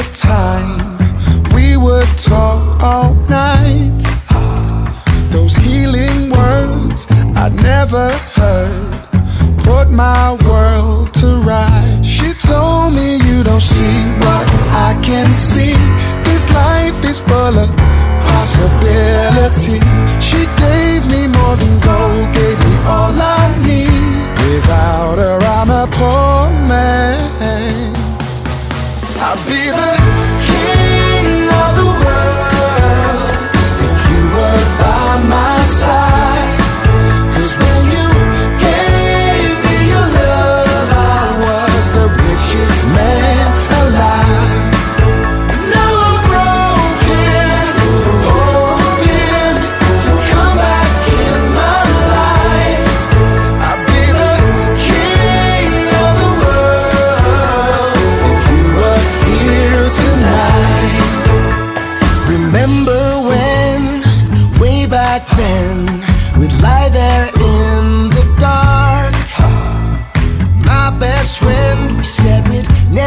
the time we would talk all night. Those healing words I'd never heard put my world to right. She told me you don't see what I can see. This life is full of possibility.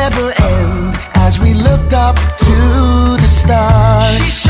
never end as we looked up to the stars.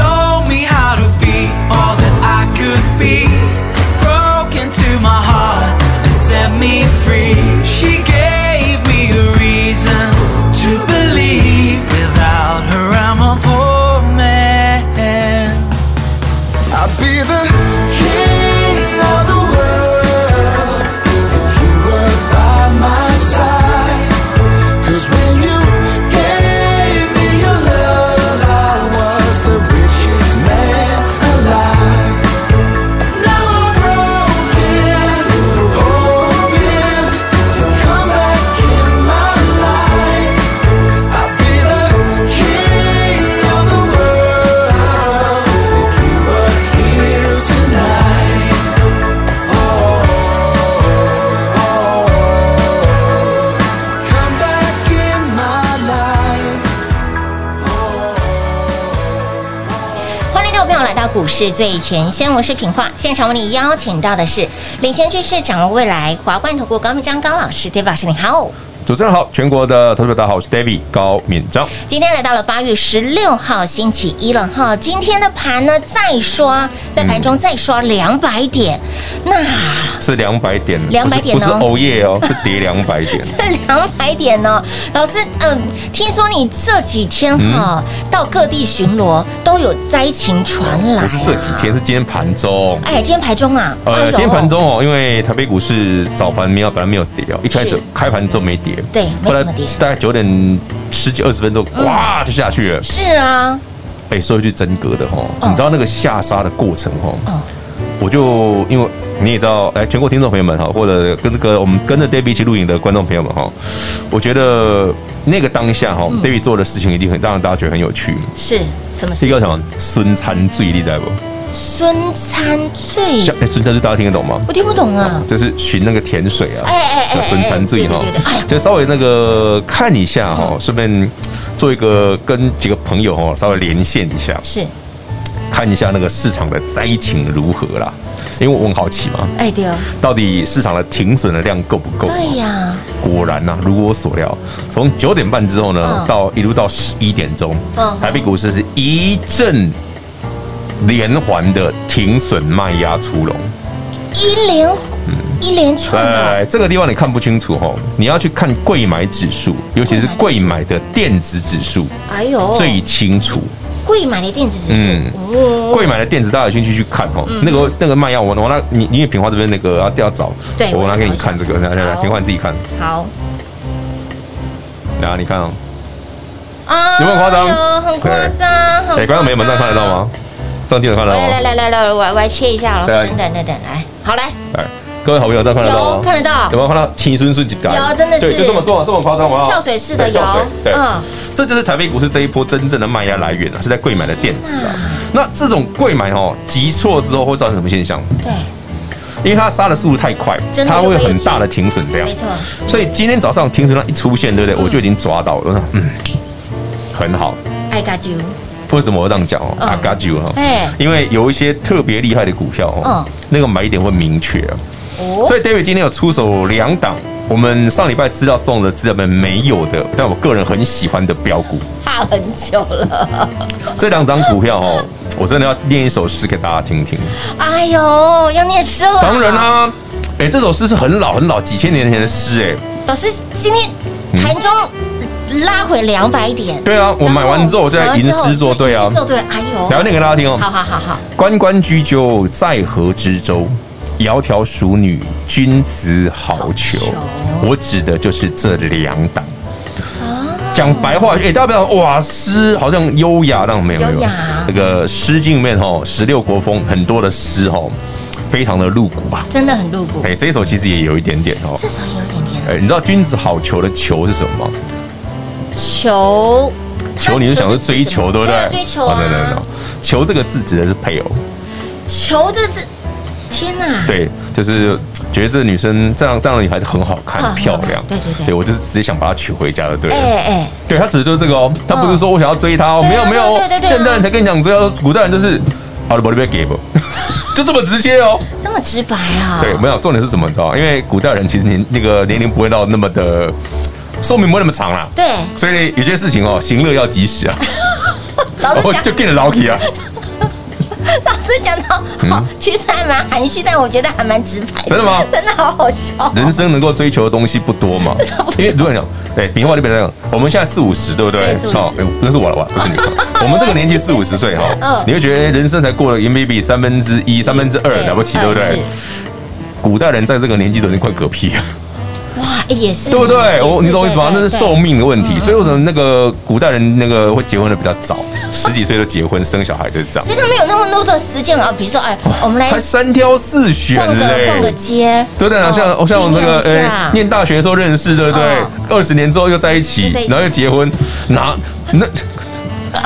股市最前线，我是品化。现场为你邀请到的是领先趋势、掌握未来华冠投顾高明章高老师，David 老师，你好。主持人好，全国的投资者大家好，我是 David 高敏章。今天来到了八月十六号星期一了哈，今天的盘呢再刷，在盘中再刷两百点，嗯、那是两百点，两百点、哦、不是欧耶哦，是跌两百点，是两百点哦。老师，嗯、呃，听说你这几天哈、嗯、到各地巡逻都有灾情传来、啊，不是这几天，是今天盘中。哎，今天盘中啊，呃，今天盘中哦，因为台北股市早盘没有，本来没有跌哦，一开始开盘之后没跌。对，后来大概九点十几二十分钟，哇，就下去了。是啊，哎，说一句真格的哈，你知道那个下杀的过程哈？我就因为你也知道，哎，全国听众朋友们哈，或者跟那个我们跟着 David 一起录影的观众朋友们哈，我觉得那个当下哈，David 做的事情一定很让大家觉得很有趣。是什么事？第一个什么？孙餐最厉害不？孙餐醉，哎，孙餐醉大家听得懂吗？我听不懂啊，就是寻那个甜水啊，哎哎哎，孙餐醉哈，就稍微那个看一下哈，顺便做一个跟几个朋友哈稍微连线一下，是。看一下那个市场的灾情如何啦，因为我很好奇嘛，哎对哦，到底市场的停损的量够不够？对呀，果然呐，如我所料，从九点半之后呢，到一路到十一点钟，台北股市是一阵。连环的停损卖压出笼，一连嗯。一连串的，这个地方你看不清楚哈，你要去看柜买指数，尤其是柜买的电子指数，哎呦。最清楚。柜买的电子指数，嗯，柜买的电子大家有兴趣去看哈，那个那个卖压我我拿你你也品花这边那个要要找，对，我拿给你看这个，来来来，平花你自己看，好，来你看哦，啊有没有夸张？很夸张，哎，观众朋友们这样看得到吗？上镜头看到吗？来来来来来，我我来切一下了。等等等等，来，好来。来，各位好朋友，这看得到吗？看得到，有没有看到青春瞬间？有，真的是，对，就这么重，这么夸张吗？跳水式的有，对，嗯，这就是台北股市这一波真正的卖压来源啊，是在柜买的电子啊。那这种柜买哦，急挫之后会造成什么现象？对，因为它杀的速度太快，它会有很大的停损量，没错。所以今天早上停损量一出现，对不对？我就已经抓到了，嗯，很好。I got you。为什么我这样讲哦？I got you 哈，因为有一些特别厉害的股票哦，那个买点会明确哦。所以 David 今天有出手两档，我们上礼拜资料送的资料本没有的，但我个人很喜欢的标股。怕很久了。这两张股票哦，我真的要念一首诗给大家听听。哎呦，要念诗了？当然啦，哎，这首诗是很老很老，几千年前的诗哎。老师，今天盘中。拉回两百点，对啊，我买完之后我再吟诗作对啊，作对，哎呦，聊点给大家听哦。好好好好，关关雎鸠，在河之洲，窈窕淑女，君子好逑。我指的就是这两档。讲白话，哎，大家不要哇，诗好像优雅，但没有没有。这个《诗经》里面哈，十六国风很多的诗哈，非常的露骨啊？真的很露骨。哎，这一首其实也有一点点哦。这首有点。哎，你知道“君子好逑”的“逑”是什么吗？求求，你是想说追求对不对？追求啊！对对对，求这个字指的是配偶。求这个字，天哪！对，就是觉得这个女生这样这样的女孩子很好看、漂亮。对对对，对我就是直接想把她娶回家的，对。哎哎，对他指的就是这个哦，他不是说我想要追她哦，没有没有，现代人才跟你讲追，古代人就是好的，不要给不，就这么直接哦，这么直白啊？对，没有重点是怎么着？因为古代人其实年那个年龄不会到那么的。寿命不会那么长啦，对，所以有些事情哦，行乐要及时啊，老 就变得老气啊。老师讲到好，其实还蛮含蓄，但我觉得还蛮直白。真的吗？真的好好笑。人生能够追求的东西不多嘛，因为如果你讲，对，比方说这边这样，我们现在四五十，对不对？好，那是我了吧？不是你。我们这个年纪四五十岁哈，你会觉得人生才过了 maybe 三分之一、三分之二了不起，对不对？古代人在这个年纪都已经快嗝屁了。哇，也是对不对？我你懂我意思吗？那是寿命的问题，所以为什么那个古代人那个会结婚的比较早，十几岁就结婚生小孩就是这样。所以他们有那么多的时间啊，比如说哎，我们来还三挑四选，逛个逛个街，对对啊，像我像我那个哎，念大学的时候认识，对不对？二十年之后又在一起，然后又结婚，那那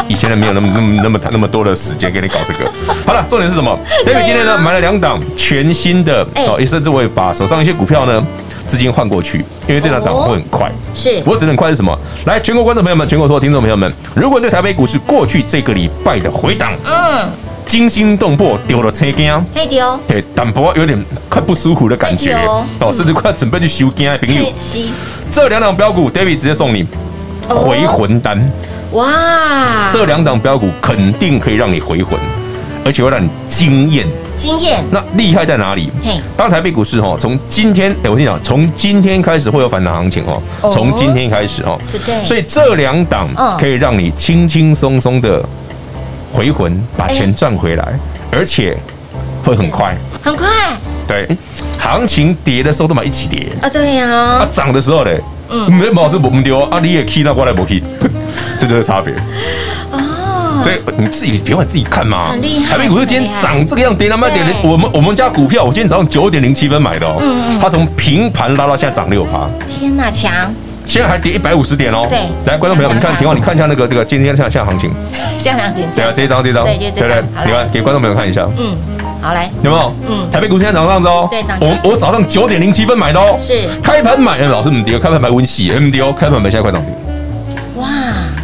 以前人没有那么那么那么那么多的时间给你搞这个。好了，重点是什么？David 今天呢买了两档全新的哦，也甚至我也把手上一些股票呢。资金换过去，因为这两档会很快。是，不过只能快是什么？来，全国观众朋友们，全国所有听众朋友们，如果对台北股市过去这个礼拜的回档，嗯，惊心动魄，丢了车惊，嘿丢，嘿，但不过有点快不舒服的感觉，哦，甚至快准备去收惊的朋友，这两档标股，David 直接送你回魂单，哇，这两档标股肯定可以让你回魂。而且会让你惊艳，惊艳。那厉害在哪里？嘿，当台北股市哈，从今天，哎，我跟你讲，从今天开始会有反弹行情哦。从今天开始哦，所以这两档可以让你轻轻松松的回魂，把钱赚回来，而且会很快，很快。对，行情跌的时候都嘛一起跌啊，对呀。啊，涨的时候嘞，嗯，没毛是不丢啊，你也 key 那过来不 key，这就是差别。所以你自己别管自己看嘛，很厉害。台北股市今天涨这个样，跌那么点。我们我们家股票，我今天早上九点零七分买的哦，它从平盘拉到现在涨六趴。天哪，强！现在还跌一百五十点哦。对，来，观众朋友，你看，平话，你看一下那个这个今天现在行情。现在行情。对啊，这一张这一张。对，对对。你看，给观众朋友看一下。嗯，好来。有没有？嗯。台北股市现在涨这样子哦。对，涨。我我早上九点零七分买的哦。是。开盘买，老师唔跌，开盘买温喜 M D O，开盘买现在快涨停。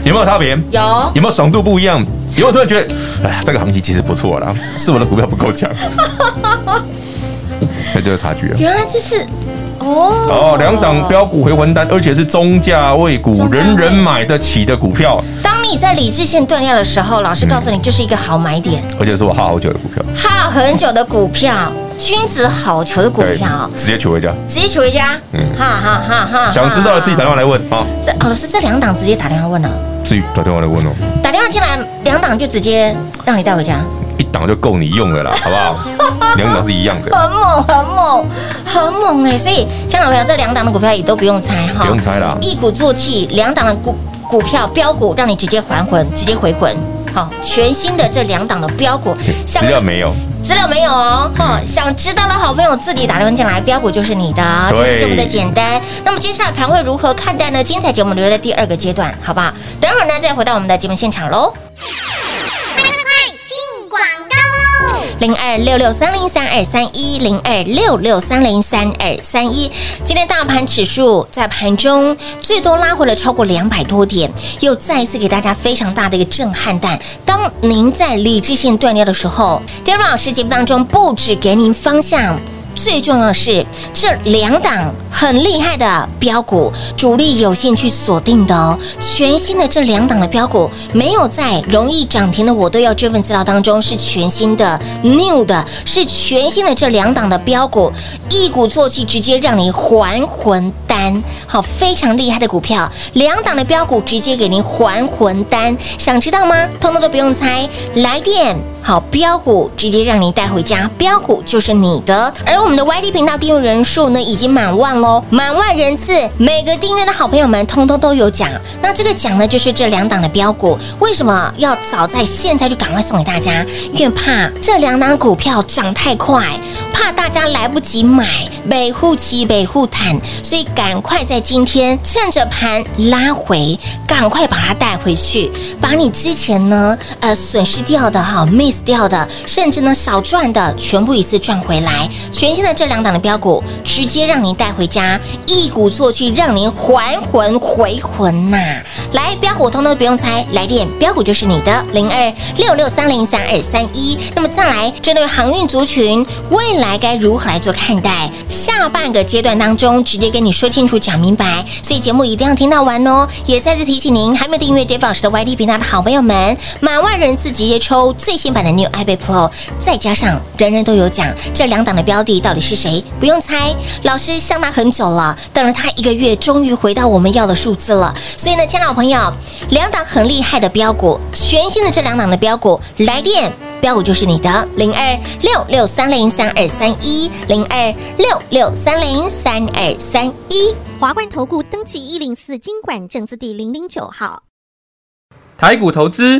哇。有没有差别？有，有没有爽度不一样？有没有突然觉得，哎呀，这个行情其实不错啦，是我的股票不够强，那就是差距了。原来这是哦哦，两档标股回魂单，而且是中价位股，人人买得起的股票。当你在理智线断掉的时候，老师告诉你，就是一个好买点，而且是我耗好久的股票，耗很久的股票。君子好逑的股票，直接取回家，直接取回家。嗯，哈哈哈哈。想知道的自己打电话来问啊。这哦，老师这两档直接打电话问了。至于打电话来问哦。打电话进来，两档就直接让你带回家。一档就够你用了啦，好不好？两档是一样的。很猛，很猛，很猛哎！所以，香港朋友，这两档的股票也都不用猜哈，不用猜啦。一鼓作气，两档的股股票标股，让你直接还魂，直接回魂。好，全新的这两档的标股，资料没有。资料没有哦。哼，想知道的好朋友自己打电话进来，标股就是你的，就是这么的简单。那么接下来盘会如何看待呢？精彩节目留在第二个阶段，好不好？等会儿呢，再回到我们的节目现场喽。零二六六三零三二三一零二六六三零三二三一，今天大盘指数在盘中最多拉回了超过两百多点，又再一次给大家非常大的一个震撼弹。当您在理智线断掉的时候，杰伦老师节目当中不止给您方向。最重要的是，这两档很厉害的标股，主力有兴趣锁定的哦。全新的这两档的标股，没有在容易涨停的我都要这份资料当中，是全新的 new 的，是全新的这两档的标股，一鼓作气，直接让你还魂丹。好，非常厉害的股票，两档的标股直接给您还魂丹。想知道吗？通通都不用猜，来电。好，标股直接让您带回家，标股就是你的。而我们的 YT 频道订阅人数呢，已经满万喽，满万人次，每个订阅的好朋友们，通通都有奖。那这个奖呢，就是这两档的标股。为什么要早在现在就赶快送给大家？因为怕这两档股票涨太快，怕大家来不及买，北护期北护坦，所以赶快在今天趁着盘拉回，赶快把它带回去，把你之前呢，呃，损失掉的哈死掉的，甚至呢少赚的，全部一次赚回来。全新的这两档的标股，直接让您带回家，一鼓作气，让您还魂回魂呐、来，标股通通不用猜，来电标股就是你的零二六六三零三二三一。那么再来，针对航运族群，未来该如何来做看待？下半个阶段当中，直接跟你说清楚、讲明白。所以节目一定要听到完哦！也再次提醒您，还没有订阅 Dave 老师的 YT 频道的好朋友们，满万人次直接抽最新版。的 New iPad Pro，再加上人人都有奖，这两档的标的到底是谁？不用猜，老师相他很久了，等了他一个月，终于回到我们要的数字了。所以呢，亲爱的朋友，两档很厉害的标股，全新的这两档的标股，来电标股就是你的零二六六三零三二三一零二六六三零三二三一华冠投顾登记一零四金管证字第零零九号，台股投资。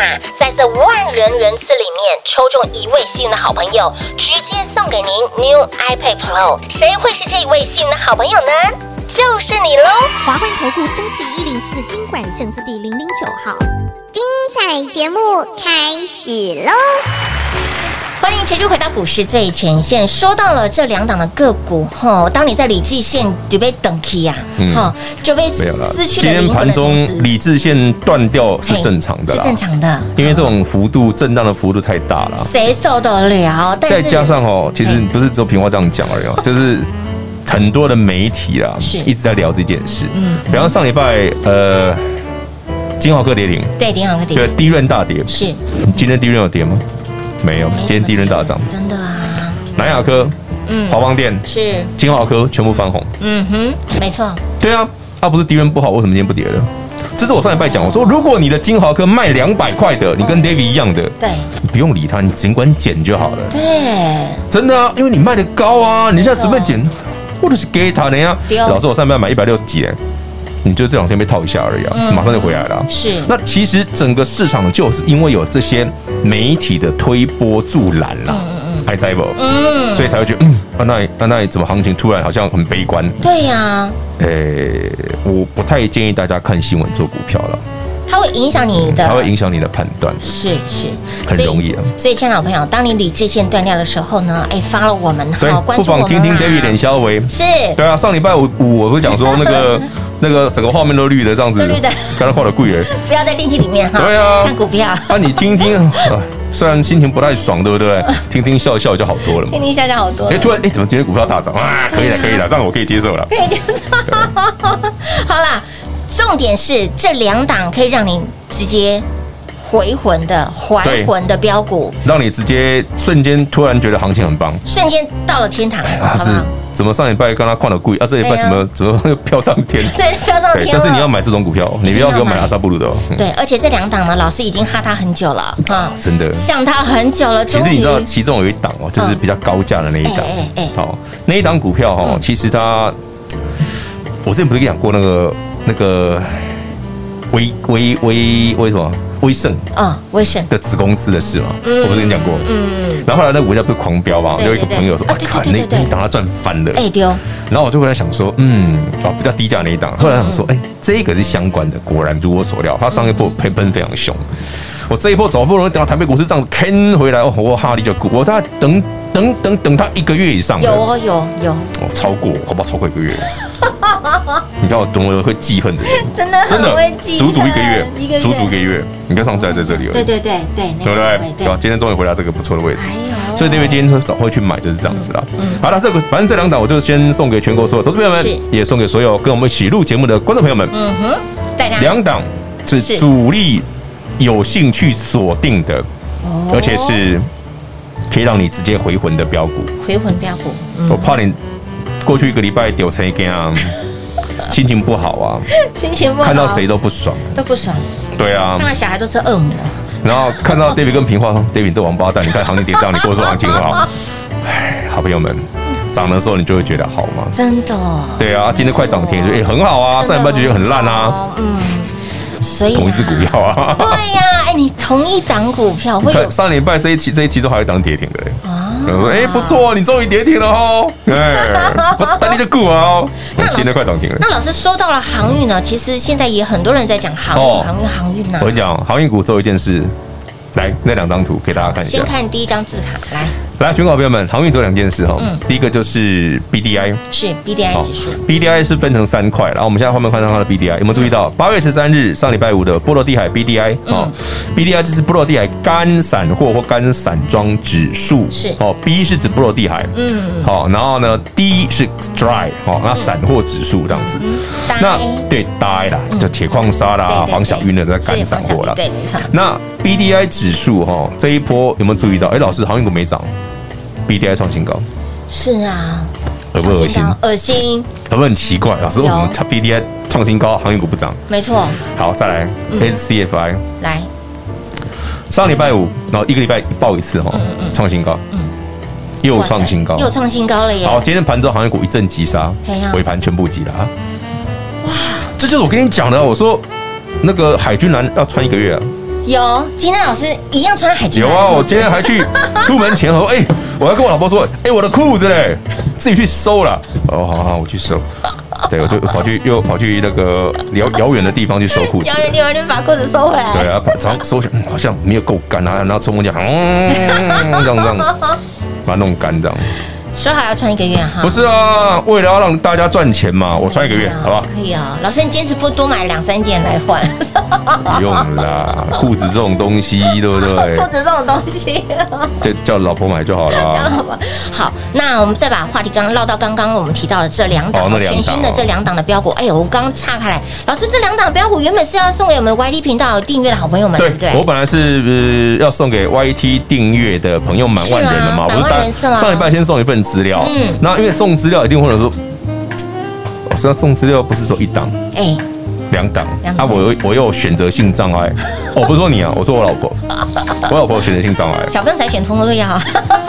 在这万人人次里面抽中一位幸运的好朋友，直接送给您 New iPad Pro。谁会是这一位幸运的好朋友呢？就是你喽！华冠投顾登记一零四经管证字第零零九号，精彩节目开始喽！欢迎持续回到股市最前线。说到了这两档的个股，哈，当你在理智线就被等起呀，哈，就被失去了。今天盘中理智线断掉是正常的，是正常的，因为这种幅度震荡的幅度太大了，谁受得了？再加上哦，其实不是只有平话这样讲而已，就是很多的媒体啊，一直在聊这件事。嗯，比方上礼拜，呃，金豪科跌停，对，金豪科跌停，对，低润大跌，是。今天低润有跌吗？没有，今天第一轮大涨，真的啊！南亚科、嗯，华邦电是。金豪科全部翻红，嗯哼，没错，对啊，它不是敌人不好，为什么今天不跌了？这是我上礼拜讲，我说如果你的金豪科卖两百块的，你跟 David 一样的，对，你不用理他，你尽管减就好了，对，真的啊，因为你卖的高啊，你现在随便减，或者是给他，人家老师我上礼拜买一百六十几哎，你就这两天被套一下而已啊，马上就回来了。是。那其实整个市场就是因为有这些媒体的推波助澜啦，还在不？嗯，所以才会觉得，嗯，啊那啊那怎么行情突然好像很悲观？对呀。诶，我不太建议大家看新闻做股票了。它会影响你的，它会影响你的判断，是是，很容易啊。所以，亲爱的朋友，当你理智线断掉的时候呢，哎，发了我们，对，不妨听听 David 脸肖维，是，对啊，上礼拜五五我不是讲说那个 那个整个画面都绿的这样子，绿的，刚才画的贵人，不要在电梯里面哈，对啊，看股票啊，你听听 啊，虽然心情不太爽，对不对？听听笑笑就好多了嘛，听听笑笑好多。哎，突然哎，怎么今天股票大涨啊？可以了，可以了，这样我可以接受了，可以接受。好啦。重点是这两档可以让你直接回魂的还魂的飙股，让你直接瞬间突然觉得行情很棒，瞬间到了天堂。是，怎么上礼拜跟他看的贵啊？这礼拜怎么怎么飘上天？对，飘上天。但是你要买这种股票，你不要给我买阿萨布鲁的。对，而且这两档呢，老师已经哈他很久了啊，真的，想他很久了。其实你知道，其中有一档哦，就是比较高价的那一档。哎哎，好，那一档股票哈，其实它，我之前不是跟你讲过那个。那个威威威威什么？威盛啊，威盛。的子公司的事嘛，我不是跟你讲过，嗯，然后后来那股价不是狂飙嘛，有一个朋友说，哇，看那那一档他赚翻了，哎丢，然后我就回来想说，嗯，哦，比较低价那一档，后来想说，哎，这个是相关的，果然如我所料，它上一波喷喷非常凶，我这一波好不容易等到台北股市这样子坑回来，哦，我哈利就股，我大概等等等等他一个月以上，有哦有有，哦超过，好不好？超过一个月。你看我多么会记恨的人，真的真的会记，足足一个月，一个足足一个月。你看上次还在这里对对对对，对不对？对吧？今天终于回到这个不错的位置，所以那位今天早会去买就是这样子啦。好了，这个反正这两档我就先送给全国所有投资朋友们，也送给所有跟我们一起录节目的观众朋友们。嗯哼，两档是主力有兴趣锁定的，而且是可以让你直接回魂的标股，回魂标股。我怕你。过去一个礼拜丢成一样，心情不好啊，心情不好，看到谁都不爽，都不爽。对啊，看到小孩都是恶魔。然后看到 David 跟平话说：“David 这王八蛋，你看行情跌涨，你跟我说行情好。”哎，好朋友们，涨的时候你就会觉得好吗？真的。对啊，今天快涨停，就哎很好啊，上礼拜就觉得很烂啊。嗯，所以同一只股票啊。对呀，哎，你同一档股票会有上礼拜这一期这一期都还有一档跌停的嘞。我说：“哎，不错，你终于跌停了哦！哎，我带你就顾啊！那今天快涨停了。那老师说到了航运呢？其实现在也很多人在讲航运，航运，航运呢。我跟你讲，航运股做一件事，来那两张图给大家看一下。先看第一张字卡，来。”来，全国朋友们，航运做两件事哈。嗯。第一个就是 B D I，是 B D I 指数。B D I 是分成三块，然后我们现在画面看到它的 B D I，有没有注意到？八月十三日上礼拜五的波罗的海 B D I 啊，B D I 就是波罗的海干散货或干散装指数。是。哦，B 是指波罗的海。嗯。好，然后呢，D 是 dry，哦，那散货指数这样子。那对，dry 啦，就铁矿砂啦、黄小玉的在干散货啦。对，没错。那 B D I 指数哈，这一波有没有注意到？哎，老师，航运股没涨。B D I 创新高，是啊，恶不恶心？恶心，有没有很奇怪？老师为什么 B D I 创新高，航运股不涨？没错。好，再来 S C F I，来，上礼拜五，然后一个礼拜报一次哈，创新高，嗯，又创新高，又创新高了耶。好，今天盘中航运股一阵急杀，尾盘全部急了啊！哇，这就是我跟你讲的，我说那个海军蓝要穿一个月啊。有，今天老师一样穿海军蓝。有啊，我今天还去出门前和，哎。我要跟我老婆说，哎、欸，我的裤子嘞，自己去收了。哦，好好，我去收。对，我就跑去又跑去那个遥遥远的地方去收裤子。遥远地方就把裤子收回来。对啊，把然后收起来，好像没有够干啊，然后冲过去嗯，这样这样，把它弄干这样。说好要穿一个月哈？不是啊，为了要让大家赚钱嘛，我穿一个月，好不好？可以啊，老师，你坚持不多买两三件来换？不用啦，裤子这种东西，对不对？裤子这种东西，就叫老婆买就好了。叫老婆。好，那我们再把话题刚刚绕到刚刚我们提到的这两档全新的这两档的标股。哎呦，我刚刚岔开来，老师，这两档标股原本是要送给我们 YT 频道订阅的好朋友们，对不对？我本来是要送给 YT 订阅的朋友满万人的嘛，我是单上礼拜先送一份。资料，嗯，那因为送资料一定会有说，我是要送资料，不是说一档，哎，两档，啊，我我又有选择性障碍，我 不是说你啊，我说我老婆，我老婆有选择性障碍，小朋友才选通通都要，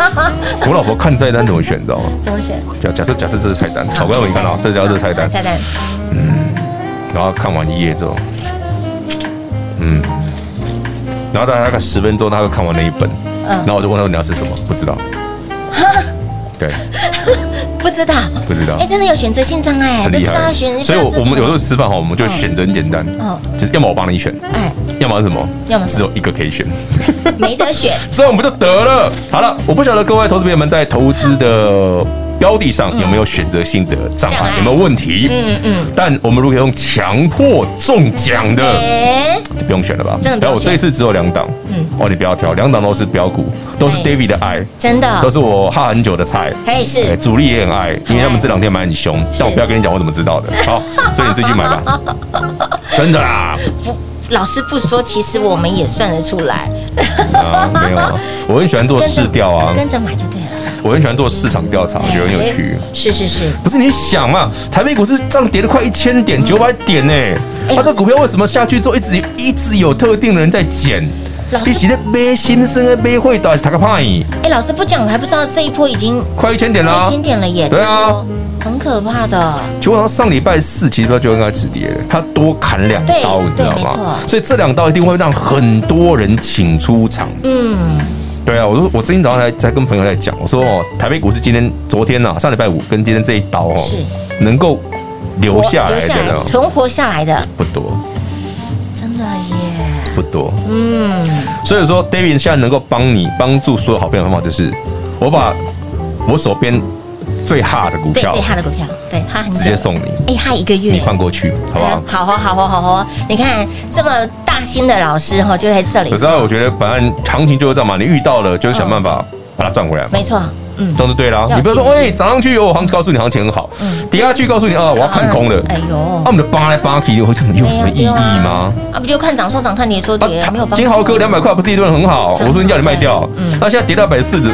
我老婆看菜单怎么选，你知道吗？怎么选？假假设假设这是菜单，好，不要你看到，这叫这是菜单，菜单，嗯，然后看完一页之后，嗯，然后大概大概十分钟，他会看完那一本，嗯，然后我就问他你要吃什么，不知道，对。不知道，不知道，哎，真的有选择性障碍，很厉害。所以，我我们有时候吃饭哈，我们就选择很简单，哦，就是要么我帮你选，哎，要么是什么？要么只有一个可以选，没得选，这样我们就得了。好了，我不晓得各位投资朋友们在投资的。标的上有没有选择性的障碍？有没有问题？嗯嗯。但我们如果用强迫中奖的，就不用选了吧？真的。然后我这一次只有两档，嗯，哦，你不要挑，两档都是标股，都是 David 的爱，真的，都是我哈很久的菜，可以是主力也很爱，因为他们这两天买很凶，但我不要跟你讲我怎么知道的，好，所以你自己买吧，真的啦。不，老师不说，其实我们也算得出来。啊，没有啊，我很喜欢做试调啊，跟着买就对了。我很喜欢做市场调查，我觉得很有趣。是是是，不是你想嘛？台北股市这样跌了快一千点，九百点呢？它这股票为什么下去之后一直一直有特定的人在捡？你是在买新生的买会到还是他个派？哎，老师不讲，我还不知道这一波已经快一千点了，一千点了耶！对啊，很可怕的。就好像上礼拜四其实就应该止跌了，它多砍两刀，你知道吗？所以这两刀一定会让很多人请出场。嗯。对啊，我说我最近早上才才跟朋友在讲，我说哦，台北股市今天、昨天呐，上礼拜五跟今天这一刀哦，是。能够留下来的、存活下来的。不多，真的耶，不多。嗯，所以说，David 现在能够帮你帮助所有好朋友的方法，就是我把我手边最哈的股票，最哈的股票，对，哈很直接送你，哎，哈一个月，你换过去，好不好？好，好，好，好，好，哦，你看这么大。新的老师哈就在这里。可是我觉得本来行情就是这样嘛，你遇到了就是想办法把它赚回来。没错，嗯，这样就对了。你不要说，哎，涨上去有行，告诉你行情很好，跌下去告诉你啊，我要看空了。哎呦，那我们的扒来扒去有什么有什么意义吗？啊，不就看涨说涨，看跌说跌，没有。金豪哥两百块不是一顿很好？我说你叫你卖掉，嗯那现在跌到一百四的，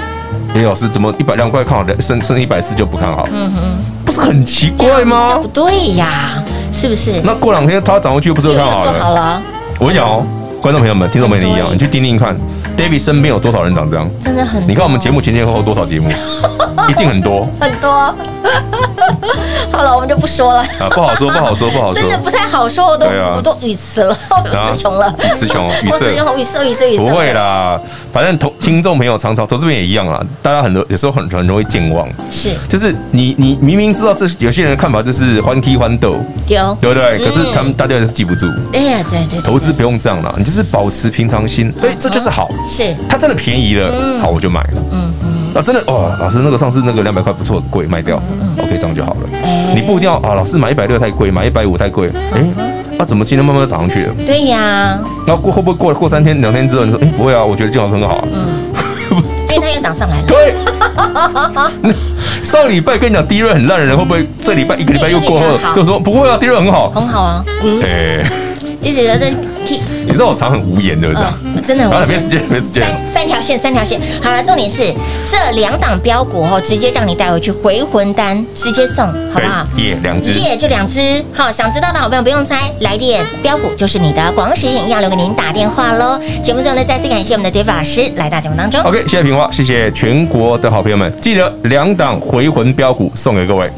林老师怎么一百两块看好，剩剩一百四就不看好？嗯哼，不是很奇怪吗？不对呀，是不是？那过两天它涨回去又不是看好了？我跟你讲哦，观众朋友们、听众朋友们一样，你去听听看，David 身边有多少人长这样？真的很。你看我们节目前前后后多少节目，一定很多。很多。好了，我们就不说了。啊，不好说，不好说，不好说。真的不太好说，我都我都语词了，词穷了。词穷，语塞，语塞，语塞，语塞。不会啦，反正同听众朋友常常投这边也一样啦。大家很多有时候很很容易健忘。是。就是你你明明知道这有些人的看法就是欢踢欢斗，丢，对不对？可是他们大家也是记不住。哎呀，对对。投资不用这样啦，你就是保持平常心。哎，这就是好。是。它真的便宜了，好我就买了。嗯嗯。啊，真的哦，老师那个上次那个两百块不错，很贵，卖掉。嗯 OK，这样就好了。你不一定要啊，老师买一百六太贵，买一百五太贵。哎，那怎么今天慢慢涨上去了？对呀。那过会不会过过三天两天之后，你说哎不会啊，我觉得这样很好。嗯。因为它又涨上来了。对。上礼拜跟你讲第一轮很烂的人，会不会这礼拜一个礼拜又过后就说不会啊，第一轮很好。很好啊。嗯。哎。就是在。你知道我常很无言的，这样真的。好了，没时间，没时间。三三条线，三条线。好了，重点是这两档标股哦，直接让你带回去回魂单，直接送，好不好？耶，两只，耶，就两只。好，想知道的好朋友不用猜，来电标股就是你的。广告时间一样留给您打电话喽。节目最后呢，再次感谢我们的 David 老师来到节目当中。OK，谢谢平花，谢谢全国的好朋友们，记得两档回魂标股送给各位。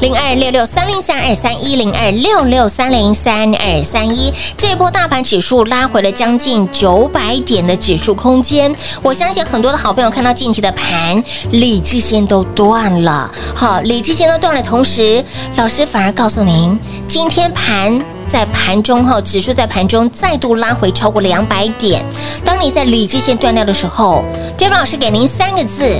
零二六六三零三二三一零二六六三零三二三一，这一波大盘指数拉回了将近九百点的指数空间，我相信很多的好朋友看到近期的盘，理智线都断了。好，理智线都断了，同时老师反而告诉您，今天盘在盘中哈，指数在盘中再度拉回超过两百点。当你在理智线断掉的时候杰文老师给您三个字，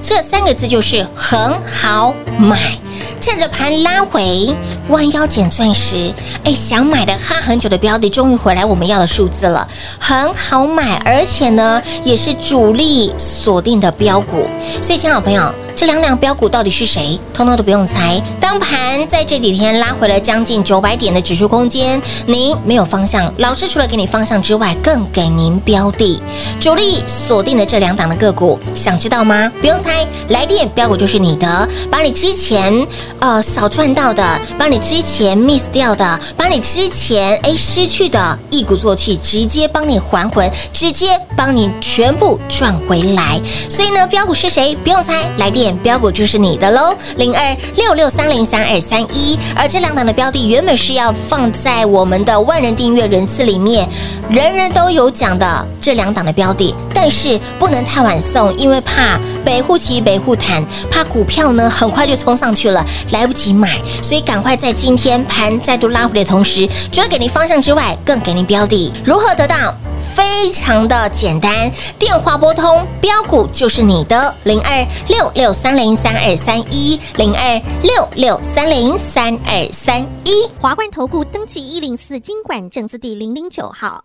这三个字就是很好买。趁着盘拉回，弯腰捡钻石，哎，想买的哈很久的标的，终于回来我们要的数字了，很好买，而且呢，也是主力锁定的标股，所以，亲爱朋友。这两两标股到底是谁？通通都不用猜。当盘在这几天拉回了将近九百点的指数空间，您没有方向，老师除了给你方向之外，更给您标的。主力锁定的这两档的个股，想知道吗？不用猜，来电标股就是你的，把你之前呃少赚到的，把你之前 miss 掉的，把你之前哎失去的一鼓作气，直接帮你还魂，直接帮你全部赚回来。所以呢，标股是谁？不用猜，来电。标，股就是你的喽。零二六六三零三二三一，而这两档的标的原本是要放在我们的万人订阅人次里面，人人都有奖的这两档的标的，但是不能太晚送，因为怕北户期北户谈，怕股票呢很快就冲上去了，来不及买，所以赶快在今天盘再度拉回的同时，除了给您方向之外，更给您标的，如何得到？非常的简单，电话拨通，标股就是你的零二六六三零三二三一零二六六三零三二三一华冠投顾登记一零四经管证字第零零九号，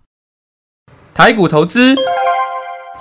台股投资。